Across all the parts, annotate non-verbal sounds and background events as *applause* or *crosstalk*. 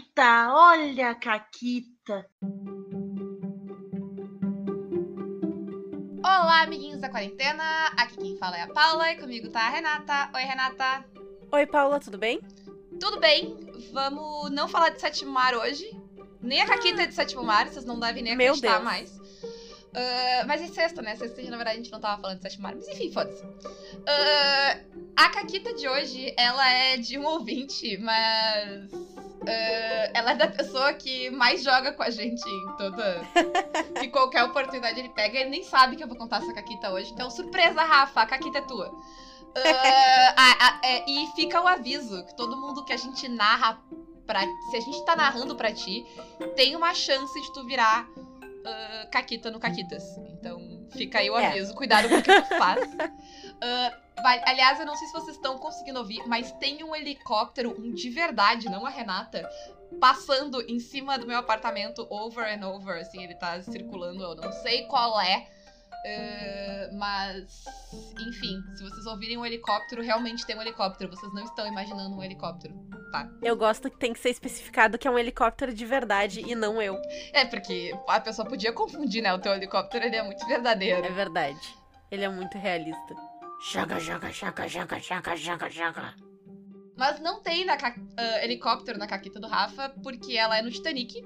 Caquita, olha a Caquita. Olá, amiguinhos da quarentena. Aqui quem fala é a Paula e comigo tá a Renata. Oi, Renata. Oi, Paula, tudo bem? Tudo bem? Vamos não falar de sétimo mar hoje. Nem a Caquita é de sétimo mar, vocês não devem nem Meu acreditar Deus. mais. Ah, mas é sexta, né? Sexta, na verdade, a gente não tava falando de sétimo mar. Mas enfim, foda-se. Ah, a Caquita de hoje, ela é de um ouvinte, mas... ah, ela é da pessoa que mais joga com a gente em toda... *laughs* que qualquer oportunidade ele pega. Ele nem sabe que eu vou contar essa Caquita hoje. Então, surpresa, Rafa, a Caquita é tua. Ah, *laughs* a- a- é, e fica o aviso que todo mundo que a gente narra pra... Se a gente tá narrando pra ti, tem uma chance de tu virar ah, Caquita no Caquitas. Então, fica aí o É. aviso. Cuidado com o que tu faz. Ah, *laughs* vai- aliás, eu não sei se vocês estão conseguindo ouvir, mas tem um helicóptero, um de verdade, não a Renata, passando em cima do meu apartamento over and over, assim, ele tá circulando, eu não sei qual é. ah, mas, enfim, se vocês ouvirem um helicóptero, realmente tem um helicóptero. Vocês não estão imaginando um helicóptero. Eu gosto que tem que ser especificado que é um helicóptero de verdade e não eu. É, porque a pessoa podia confundir, né? O teu helicóptero, ele é muito verdadeiro. É verdade. Ele é muito realista. Joga, joga, joga, joga, joga, joga, joga. Mas não tem na ca- ah, helicóptero na caquita do Rafa, porque ela é no Titanic.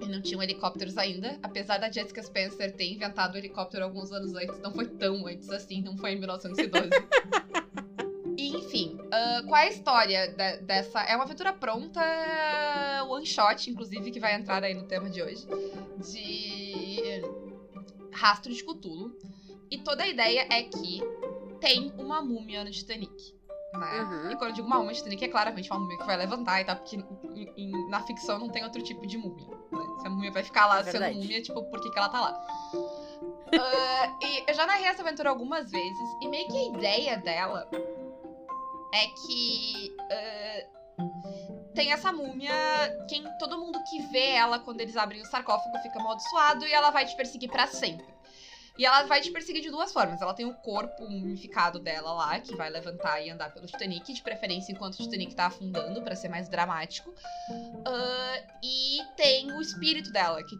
E não tinham helicópteros ainda. Apesar da Jessica Spencer ter inventado o helicóptero alguns anos antes, não foi tão antes assim, não foi em 1912. *laughs* E, enfim, ah, qual é a história de- dessa? É uma aventura pronta, one shot, inclusive, que vai entrar aí no tema de hoje. De Rastro de Cthulhu. E toda a ideia é que tem uma múmia no Titanic. Né? Uhum. E quando eu digo uma múmia no Titanic, é claramente uma múmia que vai levantar e tal, porque em- em- na ficção não tem outro tipo de múmia. né? Se a múmia vai ficar lá É sendo verdade. múmia, tipo, por que, que ela tá lá? Ah, e eu já narrei essa aventura algumas vezes, e meio que a ideia dela é que ah, tem essa múmia, quem todo mundo que vê ela quando eles abrem o sarcófago fica amaldiçoado e ela vai te perseguir pra sempre. E ela vai te perseguir de duas formas. Ela tem o corpo mumificado dela lá, que vai levantar e andar pelo Titanic, de preferência enquanto o Titanic tá afundando, pra ser mais dramático. Ah, e tem o espírito dela, que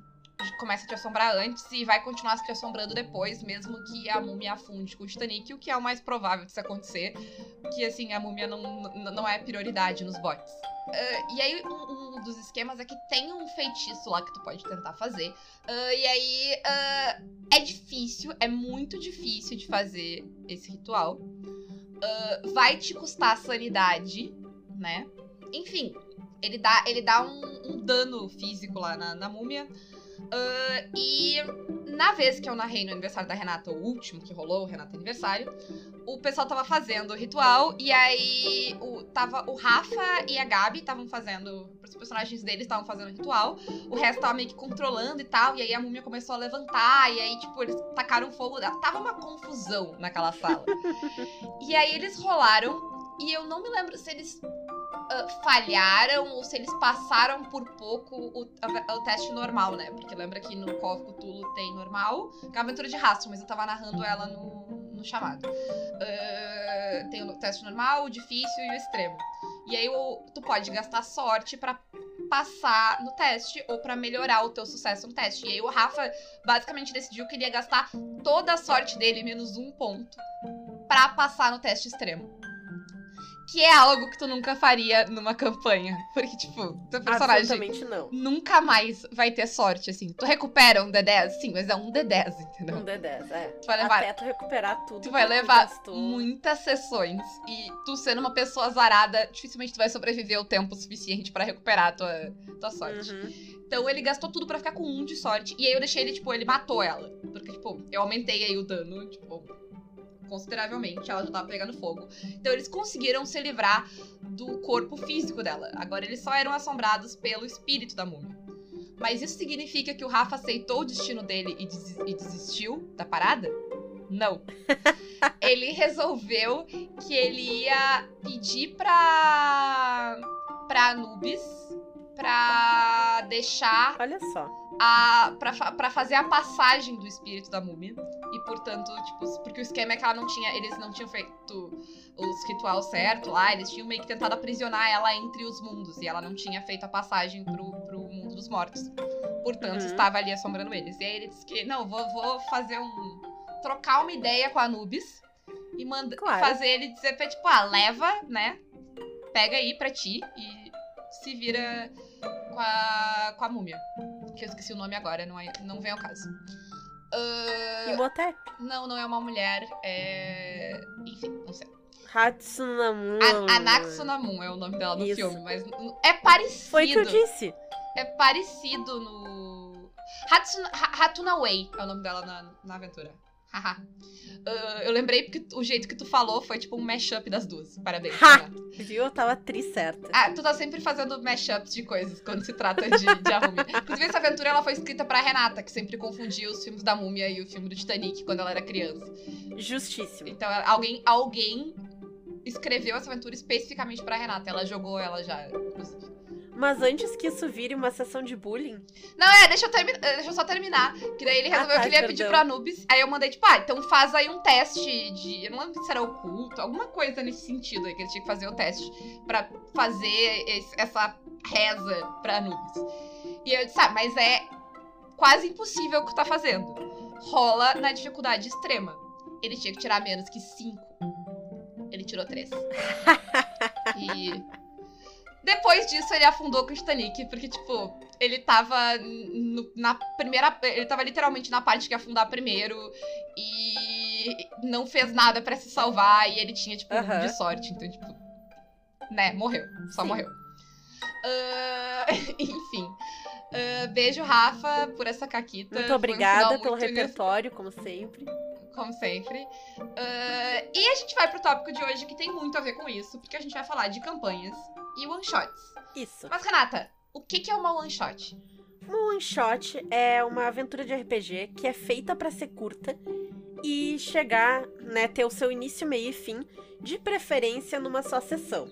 começa a te assombrar antes e vai continuar te assombrando depois, mesmo que a múmia afunde com o Titanic, o que é o mais provável de isso acontecer, que assim, a múmia não, não- é prioridade nos botes. Ah, e aí, um, um dos esquemas é que tem um feitiço lá que tu pode tentar fazer. Ah, e aí, ah, é difícil, é muito difícil de fazer esse ritual. Vai te custar sanidade, né? Enfim, ele dá, ele dá um, um dano físico lá na, na múmia. Ah, e na vez que eu narrei no aniversário da Renata, o último que rolou, o Renata Aniversário, o pessoal tava fazendo o ritual e aí o, tava o Rafa e a Gabi estavam fazendo. Os personagens deles estavam fazendo o ritual. O resto tava meio que controlando e tal. E aí a múmia começou a levantar. E aí, tipo, eles tacaram fogo. Tava uma confusão naquela sala. *laughs* e aí eles rolaram. E eu não me lembro se eles ah, falharam ou se eles passaram por pouco o, o teste normal, né? Porque lembra que no of Cthulhu tem normal, que é uma aventura de rastro, mas eu tava narrando ela no, no chamado. Ah, tem o teste normal, o difícil e o extremo. E aí o- tu pode gastar sorte pra passar no teste ou pra melhorar o teu sucesso no teste. E aí o Rafa basicamente decidiu que ele ia gastar toda a sorte dele, menos um ponto, pra passar no teste extremo. Que é algo que tu nunca faria numa campanha. *laughs* Porque, tipo, teu personagem Absolutamente não. nunca mais vai ter sorte, assim. Tu recupera um D10? Sim, mas é um D10, entendeu? Um D10, é. *laughs* Tu vai levar Até tu recuperar tudo. Tu vai levar gastou. muitas sessões. E tu sendo uma pessoa zarada, dificilmente tu vai sobreviver o tempo suficiente pra recuperar a tua, tua sorte. Uhum. Então ele gastou tudo pra ficar com um de sorte. E aí eu deixei ele, tipo, ele matou ela. Porque, tipo, eu aumentei aí o dano, tipo, consideravelmente. Ela já tava pegando fogo. Então eles conseguiram se livrar do corpo físico dela. Agora eles só eram assombrados pelo espírito da múmia. Mas isso significa que o Rafa aceitou o destino dele e, des- e desistiu da parada? Não. *laughs* ele resolveu que ele ia pedir pra. pra Anubis pra deixar Olha só. a. Pra, pra fazer a passagem do espírito da múmia portanto, tipo, porque o esquema é que ela não tinha, eles não tinham feito os ritual certo lá, eles tinham meio que tentado aprisionar ela entre os mundos e ela não tinha feito a passagem pro, pro mundo dos mortos. Portanto, Uhum. estava ali assombrando eles. E aí ele disse que, não, vou, vou fazer um. trocar uma ideia com a Anubis e manda, Claro. fazer ele dizer pra, tipo, ah, leva, né? Pega aí pra ti e se vira com a, com a múmia. Que eu esqueci o nome agora, não, é, não vem ao caso. Ah, Imhotep. não, não é uma mulher. É. Enfim, não sei. Hatsunamun. A- Anaxunamun é o nome dela no Isso. filme, mas é parecido. Foi o que eu disse. É parecido no. Hatsuna, Ha- Hatunaway é o nome dela na, na aventura. Haha. Ah, eu lembrei porque o jeito que tu falou foi tipo um mashup das duas. Parabéns. Ha! Viu? Eu tava tri certa. Ah, tu tá sempre fazendo mashups de coisas quando se trata de, de a múmia. Inclusive, essa aventura ela foi escrita pra Renata, que sempre confundia os filmes da múmia e o filme do Titanic quando ela era criança. Justíssimo. Então, alguém, alguém escreveu essa aventura especificamente pra Renata. Ela jogou ela já, inclusive. Mas antes que isso vire uma sessão de bullying, Não, é, deixa eu, eh, deixa eu só terminar. Que daí ele Ah, resolveu tá, que ele ia pedir perdão. pro Anubis. Aí eu mandei, tipo, ah, então faz aí um teste de. Eu não lembro se era oculto, alguma coisa nesse sentido aí, que ele tinha que fazer o teste pra fazer esse- essa reza pra Anubis. E eu disse, ah, mas é quase impossível o que tu tá fazendo. Rola na dificuldade extrema. Ele tinha que tirar menos que 5. Ele tirou 3. *laughs* e. Depois disso, ele afundou com o Titanic, porque, tipo, ele tava no- na primeira. Ele tava literalmente na parte que afundar primeiro e não fez nada pra se salvar e ele tinha, tipo, um Aham. de sorte. Então, tipo. Né, morreu. Só Sim. morreu. Ah, *laughs* enfim. Ah, beijo, Rafa, por essa caquita. muito um obrigada final pelo muito repertório, como sempre. como sempre. Ah, e a gente vai pro tópico de hoje que tem muito a ver com isso, porque a gente vai falar de campanhas e one-shots. Isso. Mas, Renata, o que, que é uma one-shot? Um one shot é uma aventura de RPG que é feita pra ser curta e chegar, né, ter o seu início, meio e fim, de preferência numa só sessão.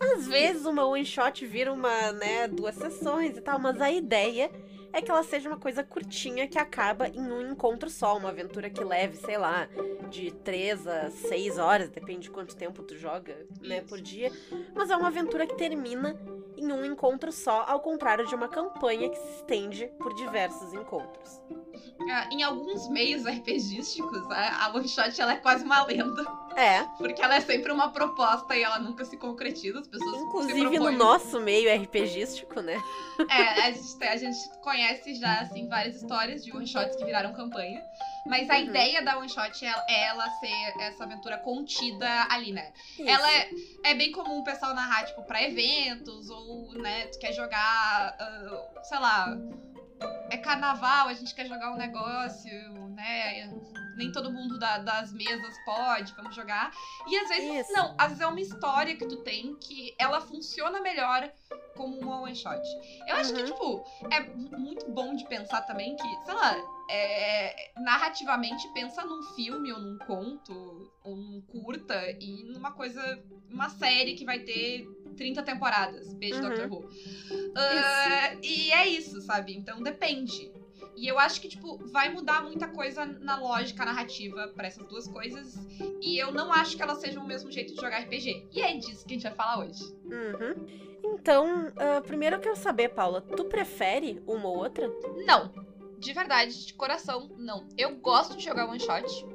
Às vezes uma one shot vira uma, né, duas sessões e tal, mas a ideia é que ela seja uma coisa curtinha que acaba em um encontro só, uma aventura que leve, sei lá, de três a seis horas, depende de quanto tempo tu joga, né, por dia. Mas é uma aventura que termina em um encontro só, ao contrário de uma campanha que se estende por diversos encontros. Ah, em alguns meios RPGísticos, a, a one-shot ela é quase uma lenda, É, porque ela é sempre uma proposta e ela nunca se concretiza, as pessoas inclusive no nosso meio RPGístico, né? É, a gente, a gente conhece já, assim, várias histórias de one-shots que viraram campanha. Mas a Uhum. ideia da one-shot é, é ela ser essa aventura contida ali, né? Isso. Ela é, é bem comum o pessoal narrar, tipo, pra eventos, ou, né, tu quer jogar, ah, sei lá, é carnaval, a gente quer jogar um negócio, né? Nem todo mundo da- das mesas pode, vamos jogar. E às vezes, Isso. não, às vezes é uma história que tu tem que ela funciona melhor como uma one shot. Eu acho que, Uhum. tipo, é mu- muito bom de pensar também que, sei lá, é, narrativamente pensa num filme ou num conto, ou num curta, e numa coisa, uma série que vai ter 30 temporadas. Beijo, Uhum. Doctor Who. Ah, e é isso, sabe? Então depende. E eu acho que, tipo, vai mudar muita coisa na lógica narrativa pra essas duas coisas. E eu não acho que elas sejam o mesmo jeito de jogar RPG. E é disso que a gente vai falar hoje. Uhum. Então, ah, primeiro eu quero saber, Paula, tu prefere uma ou outra? Não. De verdade, de coração, não. Eu gosto de jogar one shot.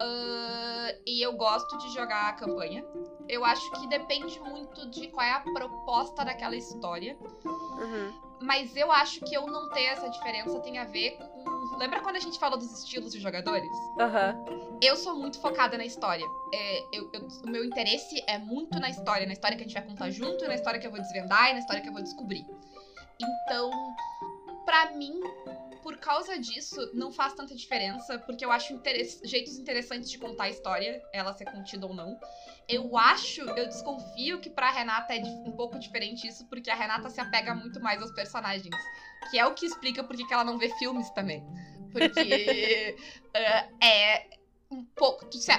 Ah, e eu gosto de jogar a campanha. Eu acho que depende muito de qual é a proposta daquela história. Uhum. Mas eu acho que eu não ter essa diferença tem a ver com. Lembra quando a gente falou dos estilos de jogadores? Aham. Eu sou muito focada na história. É, eu- eu- o meu interesse é muito na história, na história que a gente vai contar junto, na história que eu vou desvendar e na história que eu vou descobrir. Então, pra mim, por causa disso, não faz tanta diferença, porque eu acho interess- jeitos interessantes de contar a história, ela ser contida ou não. Eu acho, eu desconfio que pra Renata é um pouco diferente isso, porque a Renata se apega muito mais aos personagens. Que é o que explica por que ela não vê filmes também. Porque *laughs* eh, é um pouco. tu se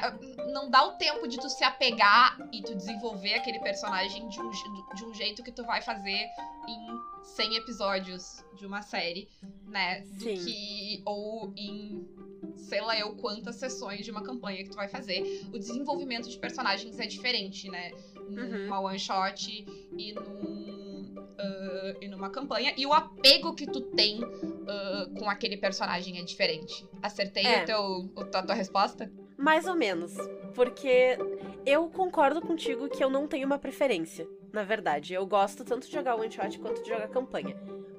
não dá o tempo de tu se apegar e tu desenvolver aquele personagem de um, de um jeito que tu vai fazer em 100 episódios de uma série, né? Do Sim. que. Ou em sei lá eu quantas sessões de uma campanha que tu vai fazer. O desenvolvimento de personagens é diferente, né? Numa one shot e num. Uh, e numa campanha. E o apego que tu tem uh, com aquele personagem é diferente. Acertei É. o teu, o- a tua resposta? Mais ou menos. Porque eu concordo contigo que eu não tenho uma preferência. Na verdade, eu gosto tanto de jogar one shot quanto de jogar campanha.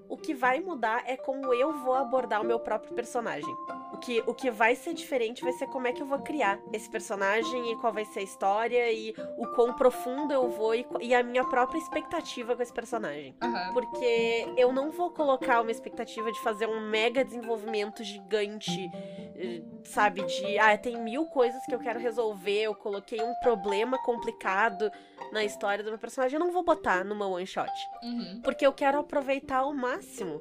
O que vai mudar é como eu vou abordar o meu próprio personagem. Que, o que vai ser diferente vai ser como é que eu vou criar esse personagem e qual vai ser a história e o quão profundo eu vou e, e a minha própria expectativa com esse personagem. Aham. Porque eu não vou colocar uma expectativa de fazer um mega desenvolvimento gigante, eh, sabe? De, ah, tem mil coisas que eu quero resolver, eu coloquei um problema complicado na história do meu personagem. Eu não vou botar numa one shot. Uhum. Porque eu quero aproveitar ao máximo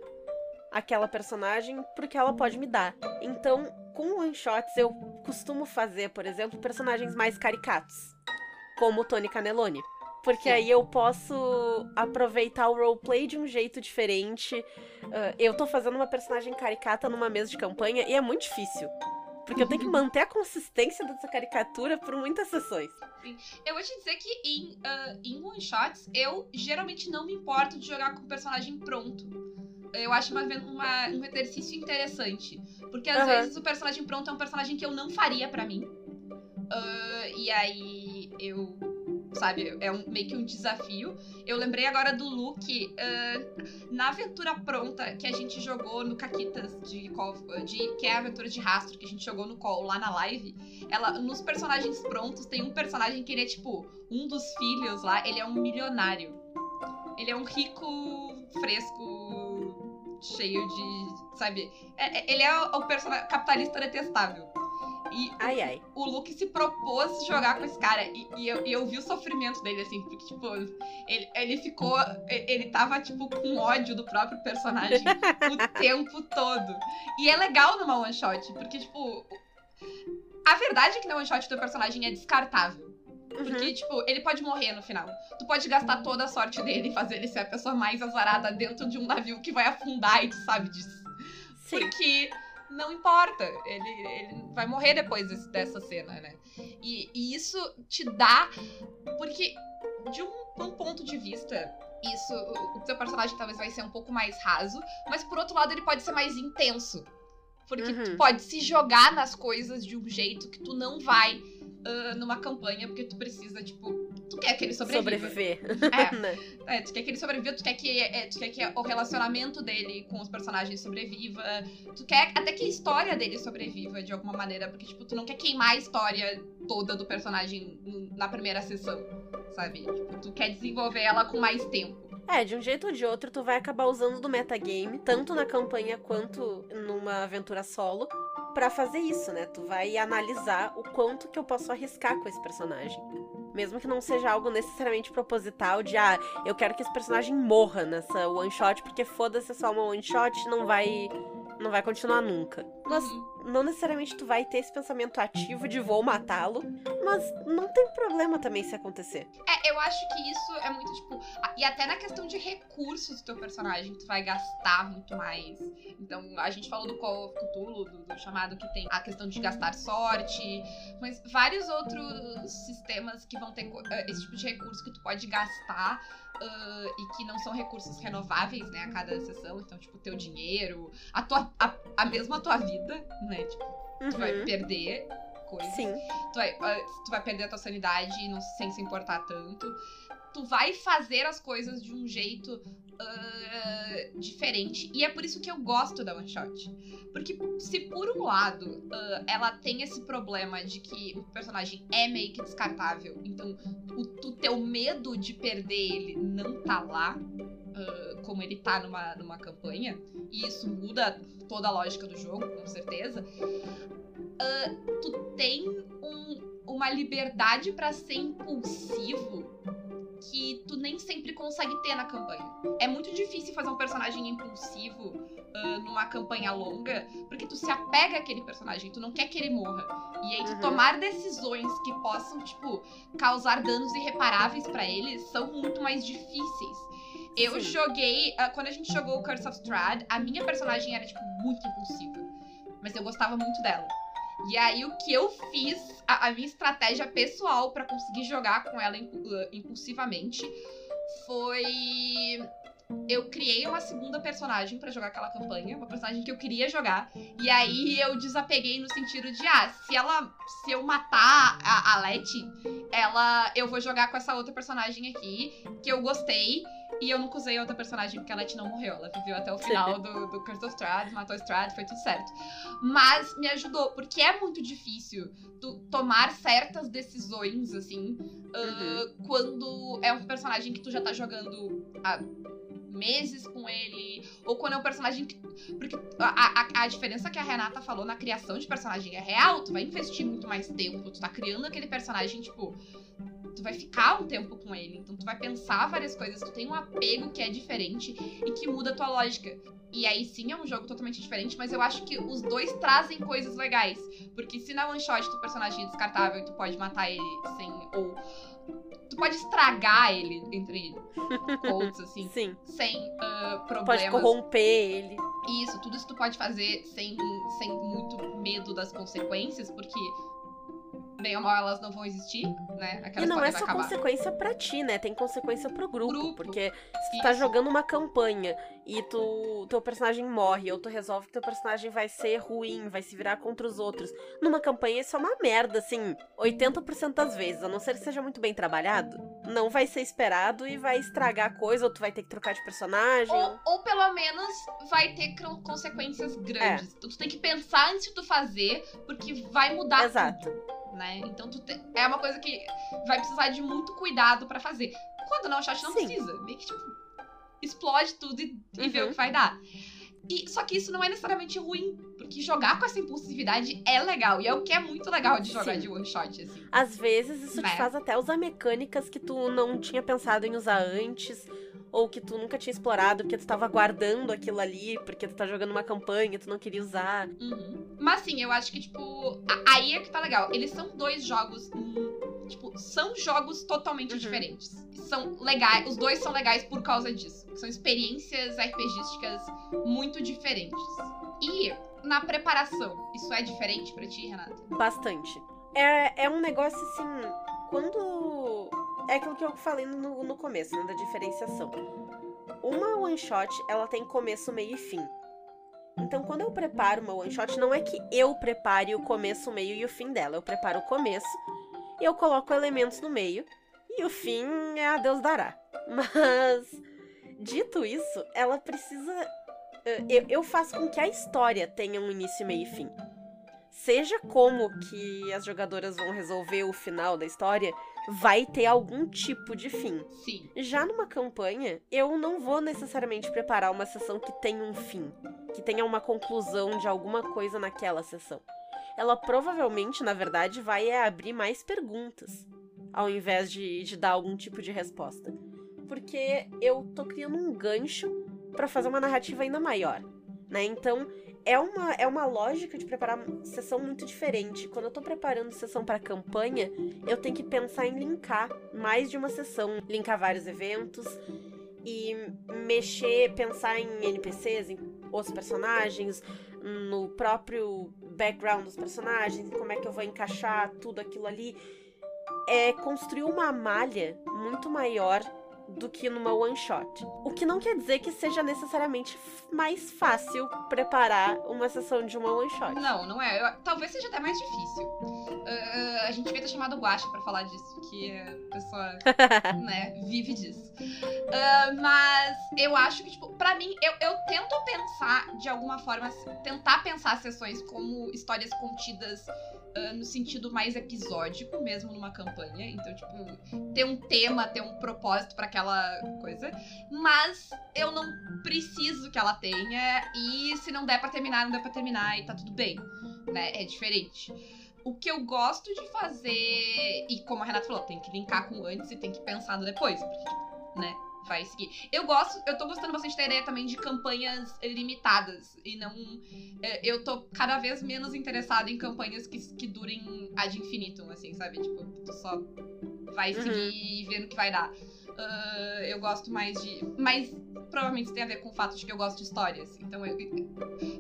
aquela personagem porque ela pode me dar. Então, com one shots, eu costumo fazer, por exemplo, personagens mais caricatos, como Tony Canelone. Porque Sim. aí eu posso aproveitar o roleplay de um jeito diferente. Ah, eu tô fazendo uma personagem caricata numa mesa de campanha e é muito difícil. Porque eu tenho que *laughs* manter a consistência dessa caricatura por muitas sessões. Eu vou te dizer que em, ah, em one shots, eu geralmente não me importo de jogar com o personagem pronto. Eu acho uma, uma- um exercício interessante. Porque às Aham. vezes o personagem pronto é um personagem que eu não faria pra mim. Ah, e aí eu. Sabe, é um- meio que um desafio. Eu lembrei agora do Luke ah, na aventura pronta que a gente jogou no Caquitas de, de que é a aventura de rastro que a gente jogou no call lá na live. Ela, nos personagens prontos, tem um personagem que ele é tipo um dos filhos lá, ele é um milionário. Ele é um rico, fresco, cheio de. Sabe? É- é- ele é o, personagem capitalista detestável. E Ai, ai. o Luke se propôs jogar com esse cara. E, e eu, e eu vi o sofrimento dele, assim, porque, tipo, ele, ele ficou. Ele tava, tipo, com ódio do próprio personagem *laughs* o tempo todo. E é legal numa one shot, porque, tipo. A verdade é que na one shot o teu personagem é descartável. Uhum. Porque, tipo, ele pode morrer no final. Tu pode gastar toda a sorte dele e fazer ele ser a pessoa mais azarada dentro de um navio que vai afundar e tu sabe disso. Sim. Porque não importa. Ele, ele vai morrer depois desse- dessa cena, né? E, e isso te dá. Porque, de um, um ponto de vista. Isso, o, teu personagem talvez vai ser um pouco mais raso, mas por outro lado ele pode ser mais intenso. Porque tu Uhum. pode se jogar nas coisas de um jeito que tu não vai ah, numa campanha, porque tu precisa, tipo, tu quer que ele sobreviva. Sobreviver. É, *laughs* né? é, tu quer que ele sobreviva, tu quer que, é, tu quer que o relacionamento dele com os personagens sobreviva, tu quer até que a história dele sobreviva de alguma maneira, porque, tipo, tu não quer queimar a história toda do personagem na primeira sessão, sabe? Tipo, tu quer desenvolver ela com mais tempo. É, de um jeito ou de outro, tu vai acabar usando do metagame, tanto na campanha quanto numa aventura solo, pra fazer isso, né? Tu vai analisar o quanto que eu posso arriscar com esse personagem. Mesmo que não seja algo necessariamente proposital de, ah, eu quero que esse personagem morra nessa one shot, porque foda-se é só uma one shot, não vai. não vai continuar nunca. Mas Uhum. não necessariamente tu vai ter esse pensamento ativo de vou matá-lo, mas não tem problema também se acontecer. É, eu acho que isso é muito, tipo. E até na questão de recursos do teu personagem, tu vai gastar muito mais. Então, a gente falou do Call of Cthulhu, do, do chamado que tem a questão de gastar sorte, mas vários outros sistemas que vão ter eh, esse tipo de recurso que tu pode gastar. ah, e que não são recursos renováveis, né, a cada sessão. Então, tipo, teu dinheiro, a tua. a, a mesma tua vida, né? Tipo, tu vai Uhum. perder coisas Sim. tu vai, ah, tu vai perder a tua sanidade não, sem se importar tanto. Tu vai fazer as coisas de um jeito ah, diferente. E é por isso que eu gosto da One Shot. Porque se por um lado ah, ela tem esse problema de que o personagem é meio que descartável, então o, o teu medo de perder ele não tá lá. Ah, como ele tá numa, numa campanha, e isso muda toda a lógica do jogo, com certeza tu tem um- uma liberdade pra ser impulsivo que tu nem sempre consegue ter na campanha. É muito difícil fazer um personagem impulsivo ah, numa campanha longa, porque tu se apega àquele personagem, tu não quer que ele morra. E aí tu Uhum. tomar decisões que possam, tipo, causar danos irreparáveis pra eles são muito mais difíceis. Eu Sim. joguei, ah, quando a gente jogou o Curse of Strahd, a minha personagem era, tipo, muito impulsiva. Mas eu gostava muito dela. E aí o que eu fiz, a, a minha estratégia pessoal pra conseguir jogar com ela uh, impulsivamente foi eu criei uma segunda personagem pra jogar aquela campanha, uma personagem que eu queria jogar. E aí eu desapeguei no sentido de, ah, se ela. Se eu matar a, a Letty, ela. Eu vou jogar com essa outra personagem aqui, que eu gostei. E eu nunca usei outra personagem porque a Letty não morreu. Ela viveu até o final do, do Curse of Strahd, matou Strahd, foi tudo certo. Mas me ajudou, porque é muito difícil tu tomar certas decisões, assim, ah, quando é um personagem que tu já tá jogando há meses com ele, ou quando é um personagem que. Porque a, a, a diferença que a Renata falou na criação de personagem é real, tu vai investir muito mais tempo, tu tá criando aquele personagem, tipo. Tu vai ficar um tempo com ele, então tu vai pensar várias coisas, tu tem um apego que é diferente e que muda a tua lógica. E aí sim é um jogo totalmente diferente, mas eu acho que os dois trazem coisas legais. Porque se na one shot tu personagem é descartável e tu pode matar ele sem. Ou. Tu pode estragar ele, entre quotes, *laughs* assim, Sim. sem Pode problemas. corromper ele. Isso, tudo isso tu pode fazer sem, sem muito medo das consequências, porque bem ou mal elas não vão existir, né? Aquela E não é só acabar. consequência pra ti, né? Tem consequência pro grupo. Grupo. Porque se tu tá jogando uma campanha e tu teu personagem morre, ou tu resolve que teu personagem vai ser ruim, vai se virar contra os outros. Numa campanha isso é uma merda, assim, 80% das vezes, a não ser que seja muito bem trabalhado. Não vai ser esperado e vai estragar a coisa, ou tu vai ter que trocar de personagem. Ou, ou pelo menos vai ter consequências grandes. É. Então tu tem que pensar antes de tu fazer, porque vai mudar Exato. tudo, né? Então te- é uma coisa que vai precisar de muito cuidado pra fazer. Quando não, o chat não Sim. precisa. Meio que tipo, explode tudo e, e vê Uhum. o que vai dar. E, só que isso não é necessariamente ruim, porque jogar com essa impulsividade é legal. E é o que é muito legal de jogar Sim. de one shot, assim. Às vezes isso Né? te faz até usar mecânicas que tu não tinha pensado em usar antes, ou que tu nunca tinha explorado, porque tu tava guardando aquilo ali, porque tu tá jogando uma campanha, tu não queria usar. Uhum. Mas sim, eu acho que, tipo, aí é que tá legal. Eles são dois jogos. tipo, são jogos totalmente Uhum. diferentes. São legais. Os dois são legais por causa disso. São experiências RPGísticas muito diferentes. E na preparação, isso é diferente pra ti, Renata? Bastante. É, é um negócio assim, quando. É aquilo que eu falei no, no começo, né, da diferenciação. Uma one shot, ela tem começo, meio e fim. Então, quando eu preparo uma one shot, não é que eu prepare o começo, o meio e o fim dela. Eu preparo o começo, eu coloco elementos no meio, e o fim é a Deus dará. *laughs* Mas, dito isso, ela precisa. eh, Eu, eu faço com que a história tenha um início, meio e fim. Seja como que as jogadoras vão resolver o final da história, vai ter algum tipo de fim. Sim. Já numa campanha, eu não vou necessariamente preparar uma sessão que tenha um fim, que tenha uma conclusão de alguma coisa naquela sessão. Ela provavelmente, na verdade, vai é abrir mais perguntas, ao invés de, de dar algum tipo de resposta. Porque eu tô criando um gancho pra fazer uma narrativa ainda maior, né? Então, é uma, é uma lógica de preparar sessão muito diferente. Quando eu tô preparando sessão para campanha, eu tenho que pensar em linkar mais de uma sessão, linkar vários eventos e mexer, pensar em NPCs, em outros personagens, no próprio background dos personagens, como é que eu vou encaixar tudo aquilo ali. É construir uma malha muito maior do que numa one shot. O que não quer dizer que seja necessariamente mais fácil preparar uma sessão de uma one shot. Não, não é. Eu- talvez seja até mais difícil. Ah, a gente devia ter chamado o Guacha pra falar disso, porque a pessoa, *laughs* né, vive disso. Ah, mas eu acho que, tipo, pra mim, eu, eu tento pensar de alguma forma, tentar pensar as sessões como histórias contidas ah, no sentido mais episódico, mesmo numa campanha. Então, tipo, ter um tema, ter um propósito pra aquela coisa. Mas eu não preciso que ela tenha. E se não der pra terminar, não der pra terminar e tá tudo bem. Né? É diferente. O que eu gosto de fazer, e como a Renata falou, tem que linkar com antes e tem que pensar no depois, porque, tipo, né, vai seguir. Eu gosto, eu tô gostando bastante da ideia também de campanhas limitadas, e não. é, Eu tô cada vez menos interessada em campanhas que, que durem ad infinitum, assim, sabe? Tipo, tu só vai Uhum. seguir vendo o que vai dar. Ah, eu gosto mais de. Mas provavelmente isso tem a ver com o fato de que eu gosto de histórias. Então, eu,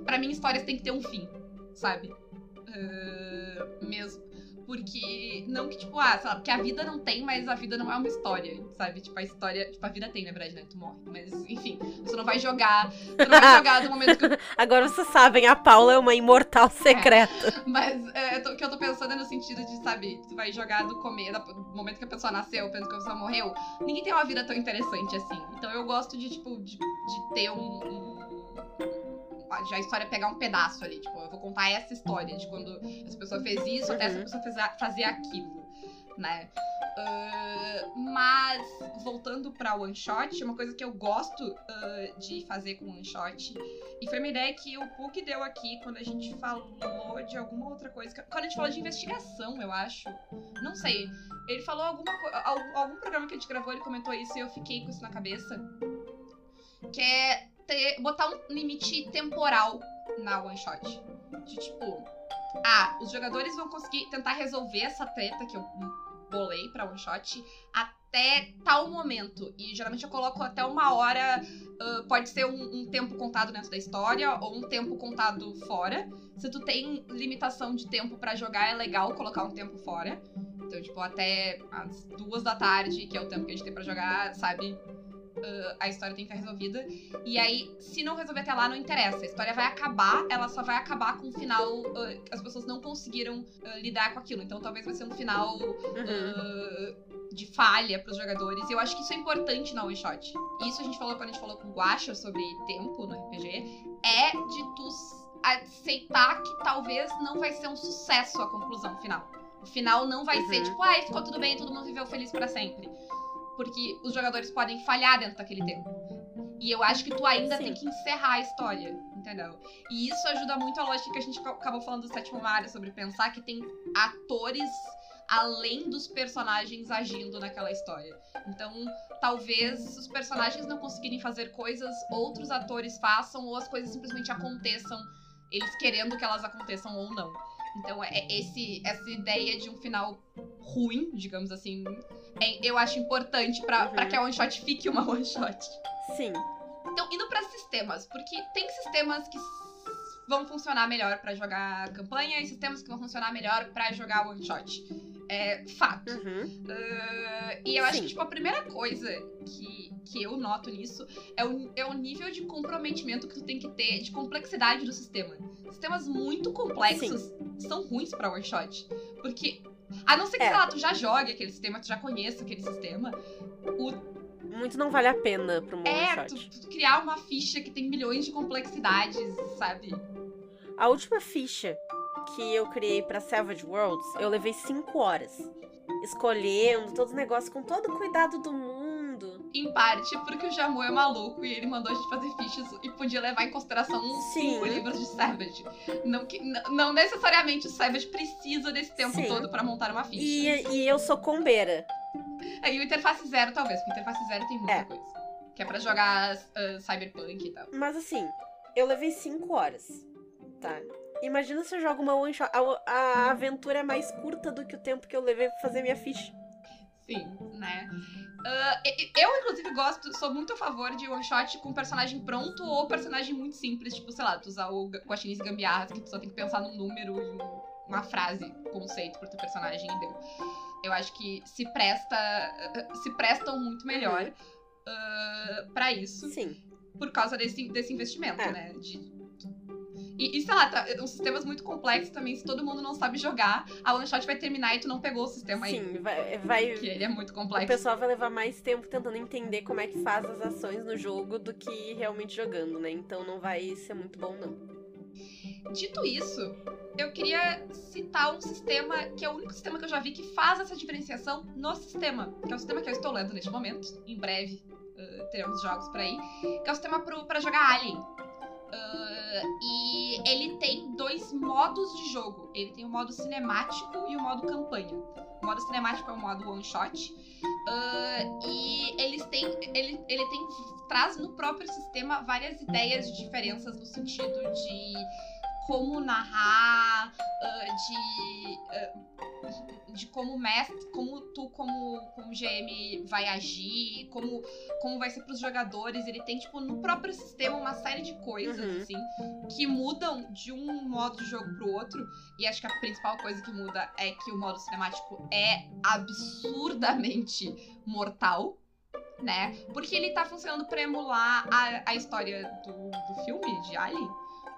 para mim, histórias têm que ter um fim, sabe? Uh, mesmo. Porque, não que, tipo, ah, sei lá, porque a vida não tem, mas a vida não é uma história, sabe? Tipo, a história. Tipo, a vida tem, na verdade, né? Tu morre. Mas, enfim, você não vai jogar. Tu não vai *laughs* jogar do momento que. Agora vocês sabem, a Paula é uma imortal secreta. É, mas é, o que eu tô pensando é no sentido de, sabe, tu vai jogar do começo, do momento que a pessoa nasceu, do que a pessoa morreu. Ninguém tem uma vida tão interessante assim. Então eu gosto de, tipo, de, de ter um, um a história pegar um pedaço ali. Tipo, eu vou contar essa história de quando essa pessoa fez isso uhum. até essa pessoa fez, fazer aquilo, né? Uh, mas, voltando pra one shot, uma coisa que eu gosto uh, de fazer com one shot, e foi uma ideia que o Puck deu aqui quando a gente falou de alguma outra coisa. Quando a gente falou de investigação, eu acho. Não sei. Ele falou alguma algum, algum programa que a gente gravou, ele comentou isso e eu fiquei com isso na cabeça. Que é ter, botar um limite temporal na one shot. De tipo, ah, os jogadores vão conseguir tentar resolver essa treta que eu bolei pra one shot até tal momento. E geralmente eu coloco até uma hora. Uh, pode ser um, um, tempo contado dentro da história ou um tempo contado fora. Se tu tem limitação de tempo para jogar, é legal colocar um tempo fora. Então, tipo, até as duas da tarde, que é o tempo que a gente tem pra jogar, sabe? Uh, a história tem que estar resolvida. E aí, se não resolver até lá, não interessa. A história vai acabar, ela só vai acabar com um final. Uh, as pessoas não conseguiram uh, lidar com aquilo. Então talvez vai ser um final uhum. de falha para os jogadores. E eu acho que isso é importante na one shot. Isso a gente falou quando a gente falou com o Guacha sobre tempo no RPG. É de tu aceitar que talvez não vai ser um sucesso a conclusão final. O final não vai uhum. ser tipo, ai, ficou tudo bem, todo mundo viveu feliz para sempre porque os jogadores podem falhar dentro daquele tempo. E eu acho que tu ainda Sim. tem que encerrar a história, entendeu? E isso ajuda muito a lógica que a gente acabou falando do sétimo Mario, sobre pensar que tem atores além dos personagens agindo naquela história. Então, talvez os personagens não conseguirem fazer coisas, outros atores façam, ou as coisas simplesmente aconteçam, eles querendo que elas aconteçam ou não. Então, é esse, essa ideia de um final ruim, digamos assim, é, eu acho importante para uhum. que a one shot fique uma *laughs* one shot. Sim. Então, indo para sistemas, porque tem sistemas que vão funcionar melhor para jogar campanha e sistemas que vão funcionar melhor para jogar one shot. É fato. Uhum. Uh, e eu Sim. acho que, tipo, a primeira coisa que, que eu noto nisso é o, é o nível de comprometimento que tu tem que ter, de complexidade do sistema. Sistemas muito complexos Sim. são ruins pra one shot. Porque a não ser que, é. sei lá, tu já jogue aquele sistema, tu já conheça aquele sistema. O... Muito não vale a pena pro É, tu, tu, criar uma ficha que tem milhões de complexidades, sabe? A última ficha que eu criei pra Savage Worlds, eu levei 5 horas. Escolhendo todos os negócios com todo o cuidado do mundo em parte porque o Jamu é maluco e ele mandou a gente fazer fichas e podia levar em consideração uns cinco livros de Savage. Não, que, não necessariamente o Savage precisa desse tempo Sim. todo para montar uma ficha. E, e eu sou combeira. Aí o Interface Zero, talvez, porque o Interface Zero tem muita é. coisa. Que é pra jogar uh, Cyberpunk e tal. Mas assim, eu levei 5 horas, tá? Imagina se eu jogo uma one shot. A, a aventura é mais curta do que o tempo que eu levei pra fazer minha ficha. Sim, né? Uh, eu, inclusive, gosto, sou muito a favor de one shot com personagem pronto ou personagem muito simples, tipo, sei lá, tu usar o Guaxinins Gambiarras, que tu só tem que pensar num número e uma frase, conceito pro teu personagem e deu. Eu acho que se presta. Se prestam muito melhor uh, para isso. Sim. Por causa desse, desse investimento, é. né? De e, e sei lá, tá, uns sistemas muito complexos também, se todo mundo não sabe jogar, a one shot vai terminar e tu não pegou o sistema Sim, ainda. Sim, vai, vai. Porque ele é muito complexo. O pessoal vai levar mais tempo tentando entender como é que faz as ações no jogo do que realmente jogando, né? Então não vai ser muito bom, não. Dito isso, eu queria citar um sistema que é o único sistema que eu já vi que faz essa diferenciação no sistema, que é o sistema que eu estou lendo neste momento. Em breve uh, teremos jogos por aí, que é o sistema para jogar Alien. Uh, e ele tem dois modos de jogo. Ele tem o modo cinemático e o modo campanha. O modo cinemático é o modo one shot. Uh, e eles têm. Ele, ele tem. traz no próprio sistema várias ideias de diferenças no sentido de como narrar, uh, de. Uh, de como mestre, como tu como, como GM vai agir, como, como vai ser pros jogadores. Ele tem, tipo, no próprio sistema uma série de coisas, Uhum. assim, que mudam de um modo de jogo pro outro. E acho que a principal coisa que muda é que o modo cinemático é absurdamente mortal. Né? Porque ele tá funcionando pra emular a, a história do, do filme de Alien.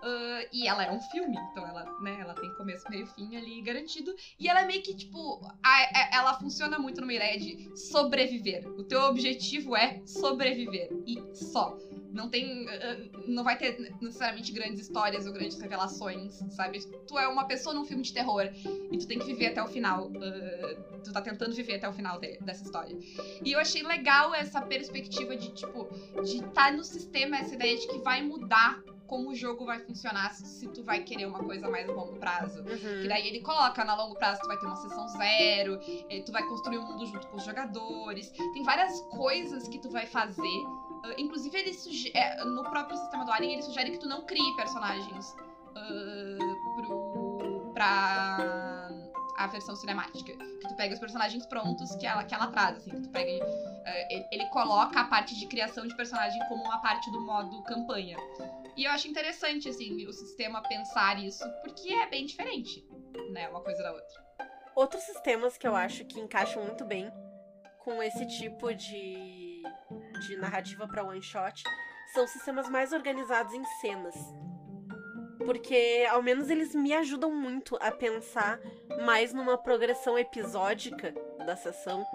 Ah, e ela é um filme, então ela, né, ela tem começo, meio fim ali garantido. E ela é meio que, tipo, a- a- ela funciona muito numa ideia de sobreviver. O teu objetivo é sobreviver. E só. Não tem. ah, não vai ter necessariamente grandes histórias ou grandes revelações, sabe? Tu é uma pessoa num filme de terror e tu tem que viver até o final. ah, tu tá tentando viver até o final de- dessa história. E eu achei legal essa perspectiva de, tipo, de estar no sistema, essa ideia de que vai mudar como o jogo vai funcionar se, tu vai querer uma coisa mais a longo prazo. Que Uhum. daí ele coloca, na longo prazo tu vai ter uma sessão zero, eh, tu vai construir um mundo junto com os jogadores. Tem várias coisas que tu vai fazer. Ah, inclusive, ele eh, no próprio sistema do Alien, ele sugere que tu não crie personagens ah, pro, pra a versão cinemática. Que tu pega os personagens prontos que ela, que ela traz, assim, que tu pega. ah, ele, ele coloca a parte de criação de personagem como uma parte do modo campanha. E eu acho interessante, assim, o sistema pensar isso, porque é bem diferente, né? Uma coisa da outra. Outros sistemas que eu acho que encaixam muito bem com esse tipo de, de narrativa para one shot são sistemas mais organizados em cenas. Porque ao menos eles me ajudam muito a pensar mais numa progressão episódica da sessão,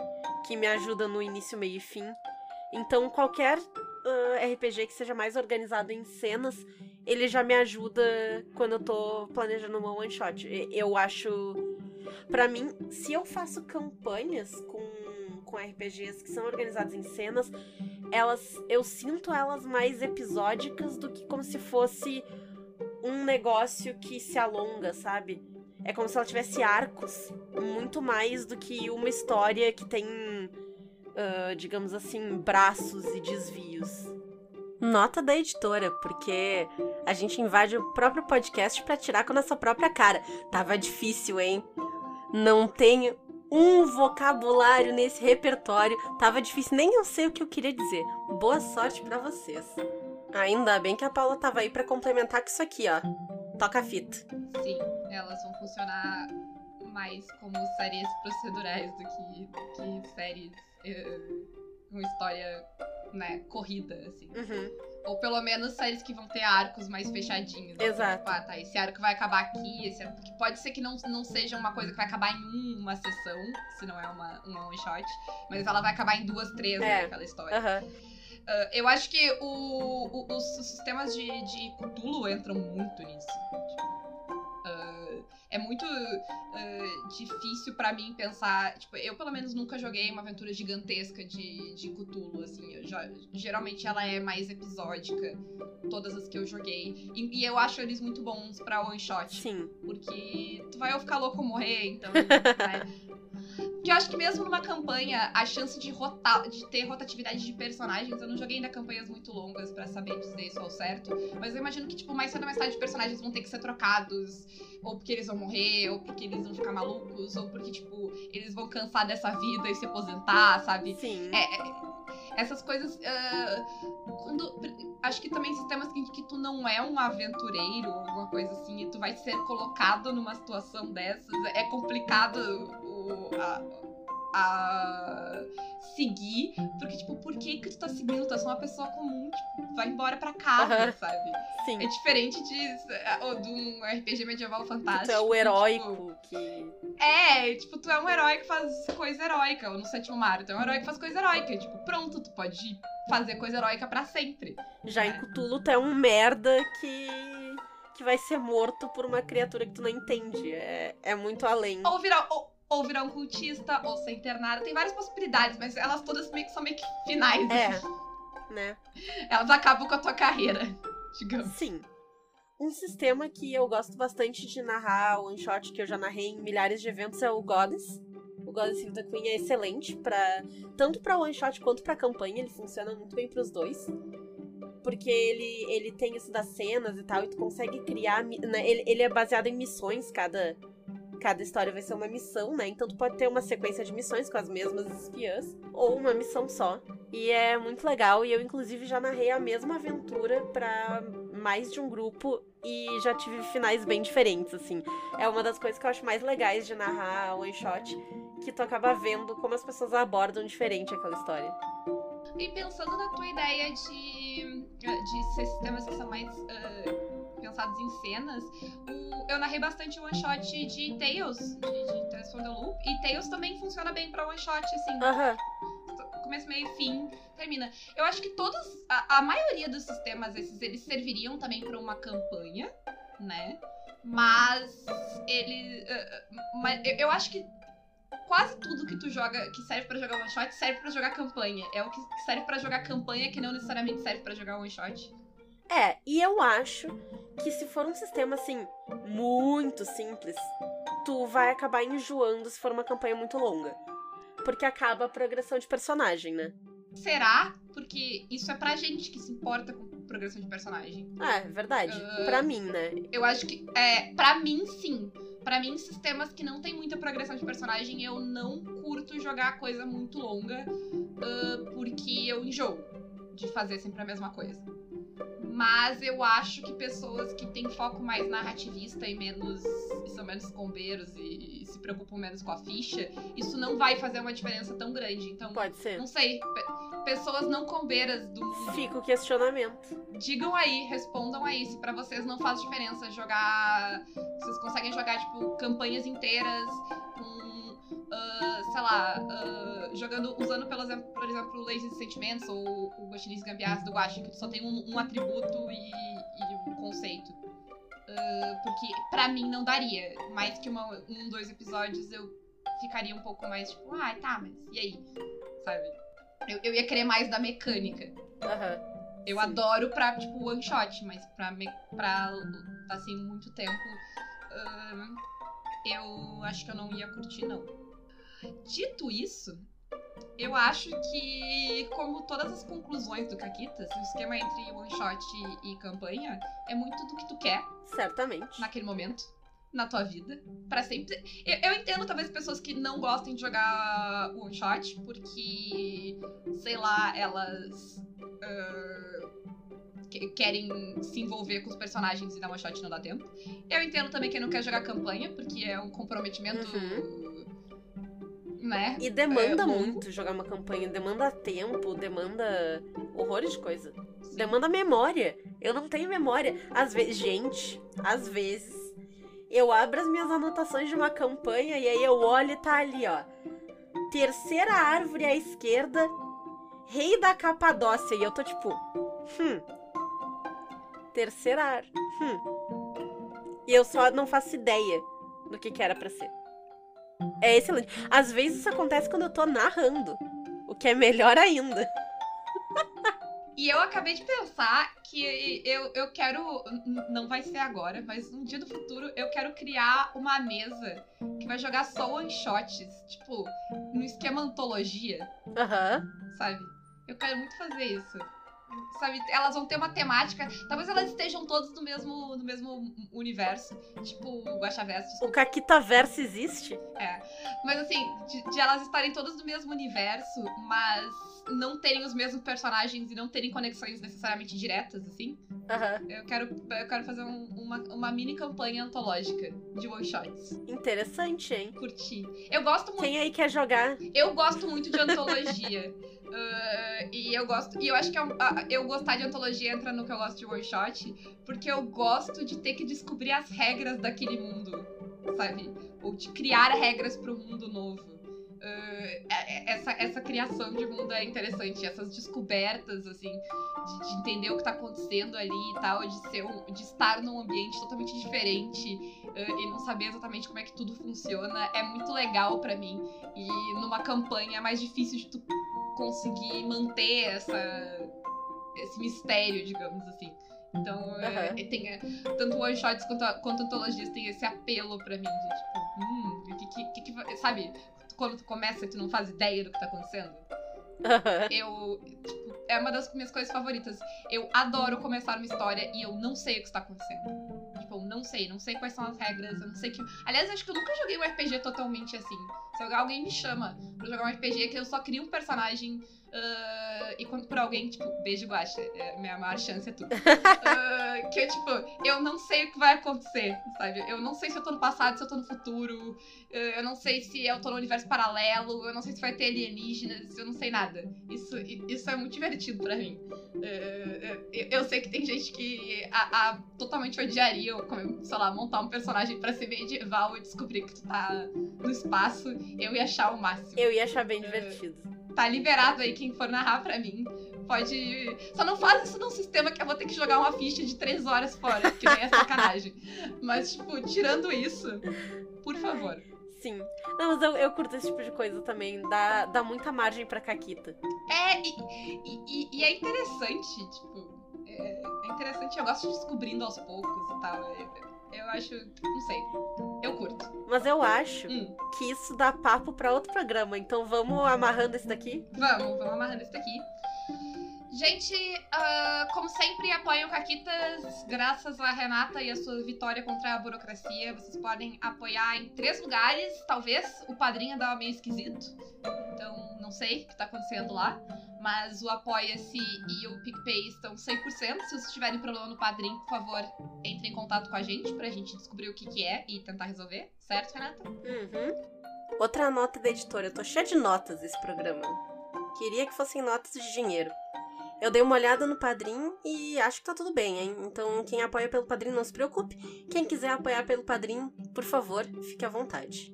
que me ajuda no início, meio e fim. Então qualquer ah, RPG que seja mais organizado em cenas, ele já me ajuda quando eu tô planejando uma one shot. Eu acho Pra mim, se eu faço campanhas com, com RPGs que são organizados em cenas, elas eu sinto elas mais episódicas do que como se fosse um negócio que se alonga, sabe? É como se ela tivesse arcos, muito mais do que uma história que tem, ah, digamos assim, braços e desvios. Nota da editora, porque a gente invade o próprio podcast pra tirar com a nossa própria cara. Tava difícil, hein? Não tenho um vocabulário nesse repertório. Tava difícil, nem eu sei o que eu queria dizer. Boa sorte pra vocês. Ainda bem que a Paula tava aí pra complementar com isso aqui, ó. Toca a fita. Sim, elas vão funcionar mais como séries procedurais do que, que séries eh, com história, né, corrida, assim. Uhum. Ou pelo menos séries que vão ter arcos mais fechadinhos. assim, Exato. Tipo, ah, tá, esse arco vai acabar aqui, esse arco... Porque pode ser que não, não seja uma coisa que vai acabar em uma sessão, se não é uma, uma one shot, mas ela vai acabar em duas, três, né, É. aquela história. Aham. Ah, eu acho que o- o- os, sistemas de, de Cthulhu entram muito nisso. Ah, é muito ah, difícil pra mim pensar. Tipo, eu pelo menos nunca joguei uma aventura gigantesca de, de Cthulhu, assim. Já- geralmente ela é mais episódica, todas as que eu joguei. E, e eu acho eles muito bons pra one shot. Sim. Porque tu vai ou ficar louco ou morrer, então. *laughs* Porque eu acho que mesmo numa campanha, a chance de, rotar, de ter rotatividade de personagens, eu não joguei ainda campanhas muito longas pra saber dizer isso ao certo. Mas eu imagino que, tipo, mais cedo ou mais tarde, personagens vão ter que ser trocados. Ou porque eles vão morrer, ou porque eles vão ficar malucos, ou porque, tipo, eles vão cansar dessa vida e se aposentar, sabe? Sim. É, é, essas coisas. ah, quando. Acho que também sistemas que, que tu não é um aventureiro alguma coisa assim, e tu vai ser colocado numa situação dessas, é complicado a, a seguir. Porque, tipo, por que, que tu tá seguindo? Tu é só uma pessoa comum, tipo, vai embora pra casa, sabe? Sim. É diferente de, ou de um RPG medieval fantástico. Tu é o tipo, heróico que. é, tipo, tu é um herói que faz coisa heróica. Ou no sétimo mar, tu é um herói que faz coisa heróica. Tipo, pronto, tu pode fazer coisa heróica pra sempre. Já em Cthulhu, tu é um merda que. que vai ser morto por uma criatura que tu não entende. É, é muito além. Ou virar, ou, ou virar um cultista, ou ser internado. Tem várias possibilidades, mas elas todas meio que são meio que finais. É. assim. Né? Elas acabam com a tua carreira, digamos. Sim. Um sistema que eu gosto bastante de narrar, one shot que eu já narrei em milhares de eventos é o Goddess. O Goddess of the Queen é excelente para tanto para one shot quanto para campanha, ele funciona muito bem pros dois. porque ele, ele tem isso das cenas e tal, e tu consegue criar. Né? Ele, ele é baseado em missões, cada, cada história vai ser uma missão, né? Então tu pode ter uma sequência de missões com as mesmas espiãs, ou uma missão só. E é muito legal, e eu inclusive já narrei a mesma aventura pra mais de um grupo e já tive finais bem diferentes, assim. É uma das coisas que eu acho mais legais de narrar one shot, que tu acaba vendo como as pessoas abordam diferente aquela história. E pensando na tua ideia de, de sistemas que são mais ah, pensados em cenas, o- eu narrei bastante one shot de Tales, de, de Tales from the Loop, e Tales também funciona bem pra one shot, assim, Aham. começo, meio e fim, termina. Eu acho que todos, a, a maioria dos sistemas esses, eles serviriam também pra uma campanha, né? Mas ele, ah, mas eu, eu acho que quase tudo que tu joga, que serve pra jogar one shot, serve pra jogar campanha. É o que serve pra jogar campanha que não necessariamente serve pra jogar one shot. É, e eu acho que se for um sistema assim, muito simples, tu vai acabar enjoando se for uma campanha muito longa. Porque acaba a progressão de personagem, né? Será? Porque isso é pra gente que se importa com progressão de personagem. É, verdade. Ah. Pra mim, né? Eu acho que, é, pra mim, sim. Pra mim, sistemas que não tem muita progressão de personagem, eu não curto jogar coisa muito longa, ah, porque eu enjoo de fazer sempre a mesma coisa. Mas eu acho que pessoas que têm foco mais narrativista e menos. e são menos combeiros e, se preocupam menos com a ficha, isso não vai fazer uma diferença tão grande. Então, Pode ser. não sei. pe- pessoas não combeiras do mundo. Fica o questionamento. Digam aí, respondam aí se pra vocês não faz diferença jogar. Vocês conseguem jogar, tipo, campanhas inteiras com. Ah, sei lá, ah, jogando, usando, pelo exemplo, por exemplo, Lazy Sentiments ou o Guaxinins Gambiarras do Guaxi, que só tem um, um atributo e, e um conceito. Ah, porque pra mim não daria. Mais que uma, um, dois episódios eu ficaria um pouco mais tipo, ah, tá, mas e aí? Sabe? Eu, eu ia querer mais da mecânica. Aham. Eu Sim. adoro pra, tipo, one shot, mas pra, me, pra assim, muito tempo, ahn, eu acho que eu não ia curtir, não. Dito isso, eu acho que, como todas as conclusões do Caquitas, o esquema entre one shot e, e campanha é muito do que tu quer Certamente. naquele momento. Na tua vida, Pra sempre. Eu, eu entendo, talvez, pessoas que não gostem de jogar one shot, porque, sei lá, elas ah, que- querem se envolver com os personagens e dar one shot e não dá tempo. Eu entendo também quem não quer jogar campanha, porque é um comprometimento. Né? E demanda É, longo. muito jogar uma campanha. Demanda tempo, demanda horrores de coisa. Sim. Demanda memória. Eu não tenho memória. Às vezes, gente, às vezes eu abro as minhas anotações de uma campanha e aí eu olho e tá ali, ó. Terceira árvore à esquerda, rei da Capadócia. E eu tô tipo, hum. Terceira árvore, hum. E eu só não faço ideia do que que era pra ser. É excelente. Às vezes isso acontece quando eu tô narrando, o que é melhor ainda. E eu acabei de pensar que eu, eu quero. Não vai ser agora, mas um dia do futuro eu quero criar uma mesa que vai jogar só one shots. Tipo, no esquema antologia, Aham. sabe? Eu quero muito fazer isso. Sabe, elas vão ter uma temática. Talvez elas estejam todas no mesmo, no mesmo universo. Tipo, o Guaxaverso, O Caquita Verso existe? Mas assim, de, de elas estarem todas no mesmo universo, mas não terem os mesmos personagens e não terem conexões necessariamente diretas, assim. Aham. Eu quero, eu quero fazer um- uma, uma mini campanha antológica de one shots. Interessante, hein? Curtir. Eu gosto muito. Quem aí quer jogar? Eu gosto muito de antologia. *laughs* Ah, e eu gosto. E eu acho que eu, ah, eu gostar de antologia entra no que eu gosto de one shot, porque eu gosto de ter que descobrir as regras daquele mundo, sabe? Ou de criar regras para o mundo novo. Ah, é- é- essa, essa criação de mundo é interessante, essas descobertas, assim, de, de entender o que tá acontecendo ali e tal, de, ser, um- de estar num ambiente totalmente diferente ah, e não saber exatamente como é que tudo funciona, é muito legal pra mim. E numa campanha é mais difícil de tu conseguir manter essa, esse mistério, digamos assim. Então, é, Aham. tem, é, tanto one shots quanto, quanto antologias tem esse apelo pra mim, de tipo, hum, o que, que, que, que vai- sabe? Quando tu começa e tu não faz ideia do que tá acontecendo. Eu. Tipo, é uma das minhas coisas favoritas. Eu adoro começar uma história e eu não sei o que está acontecendo. Tipo, eu não sei, não sei quais são as regras, eu não sei que. Aliás, acho que eu nunca joguei um RPG totalmente assim. Se alguém me chama pra jogar um RPG que eu só crio um personagem. Ah, e quando por alguém, tipo, beijo guacha, é, minha maior chance é tudo. *laughs* Ah, que eu, tipo, eu não sei o que vai acontecer, sabe? Eu não sei se eu tô no passado, se eu tô no futuro, ah, eu não sei se eu tô no universo paralelo, eu não sei se vai ter alienígenas, eu não sei nada. Isso, isso é muito divertido pra mim. Eu, eu sei que tem gente que a, a- totalmente odiaria, como, sei lá, montar um personagem pra ser medieval e descobrir que tu tá no espaço, eu ia achar o máximo Eu ia achar bem divertido. Tá liberado aí quem for narrar pra mim. Pode. Só não faz isso num sistema que eu vou ter que jogar uma ficha de três horas fora, que nem é sacanagem. *laughs* Mas, tipo, tirando isso, por favor. Sim. Não, mas eu, eu curto esse tipo de coisa também. Dá, dá muita margem pra Caquita. É, e, e- e- é interessante, tipo. É, é interessante, eu gosto de descobrindo aos poucos e tal. Eu, eu acho. Não sei. Eu curto. Mas eu acho Hum, que isso dá papo pra outro programa. Então vamos amarrando esse daqui? vamos, vamos amarrando isso daqui. Gente, ah, como sempre, apoiam Caquitas graças a Renata e a sua vitória contra a burocracia. Vocês podem apoiar em três lugares, talvez. O padrinho dá meio esquisito. Então, não sei o que tá acontecendo lá. Mas o Apoia-se e o PicPay estão 100%. Se vocês tiverem problema no padrinho, por favor, entre em contato com a gente pra gente descobrir o que, que é e tentar resolver. Certo, Renata? Uhum. Outra nota da editora. Eu tô cheia de notas esse programa. Queria que fossem notas de dinheiro. Eu dei uma olhada no padrinho e acho que tá tudo bem, hein? Então, quem apoia pelo padrinho, não se preocupe. Quem quiser apoiar pelo padrinho, por favor, fique à vontade.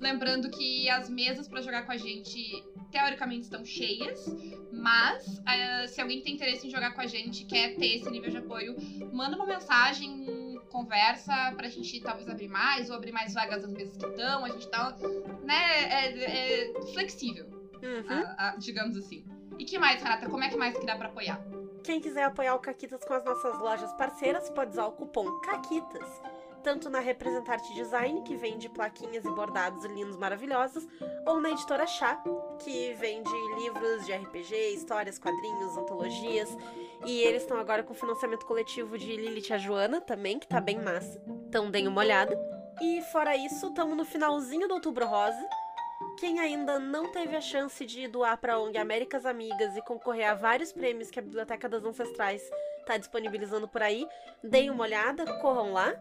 Lembrando que as mesas pra jogar com a gente, teoricamente, estão cheias. Mas, eh, se alguém tem interesse em jogar com a gente, quer ter esse nível de apoio, manda uma mensagem, conversa pra gente talvez abrir mais, ou abrir mais vagas nas mesas que estão. A gente tá, né, é, é flexível, Uhum. a- a- digamos assim. E que mais, Renata? Como é que mais que dá pra apoiar? Quem quiser apoiar o Caquitas com as nossas lojas parceiras pode usar o cupom CAQUITAS, tanto na Representarte Design, que vende plaquinhas e bordados lindos maravilhosos, ou na Editora Chá, que vende livros de RPG, histórias, quadrinhos, antologias. E eles estão agora com financiamento coletivo de Lilith e a Joana também, que tá bem massa. Então deem uma olhada. E fora isso, estamos no finalzinho do Outubro Rosa. Quem ainda não teve a chance de doar para a ONG Américas Amigas e concorrer a vários prêmios que a Biblioteca das Ancestrais está disponibilizando por aí, deem uma olhada, corram lá.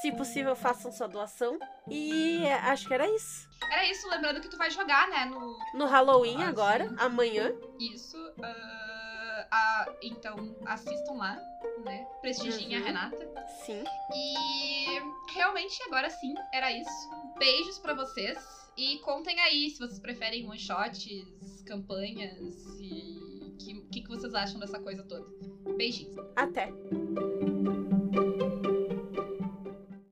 Se possível, façam sua doação. E acho que era isso. Era isso, lembrando que tu vai jogar, né, no, No Halloween Ah, agora, amanhã. Isso. ah, ah, então, assistam lá, né? Prestigiem a Uhum. Renata. Sim. E realmente, agora sim, era isso. Beijos pra vocês. E contem aí se vocês preferem one-shots, campanhas e o que, que, que vocês acham dessa coisa toda. Beijinhos. Até.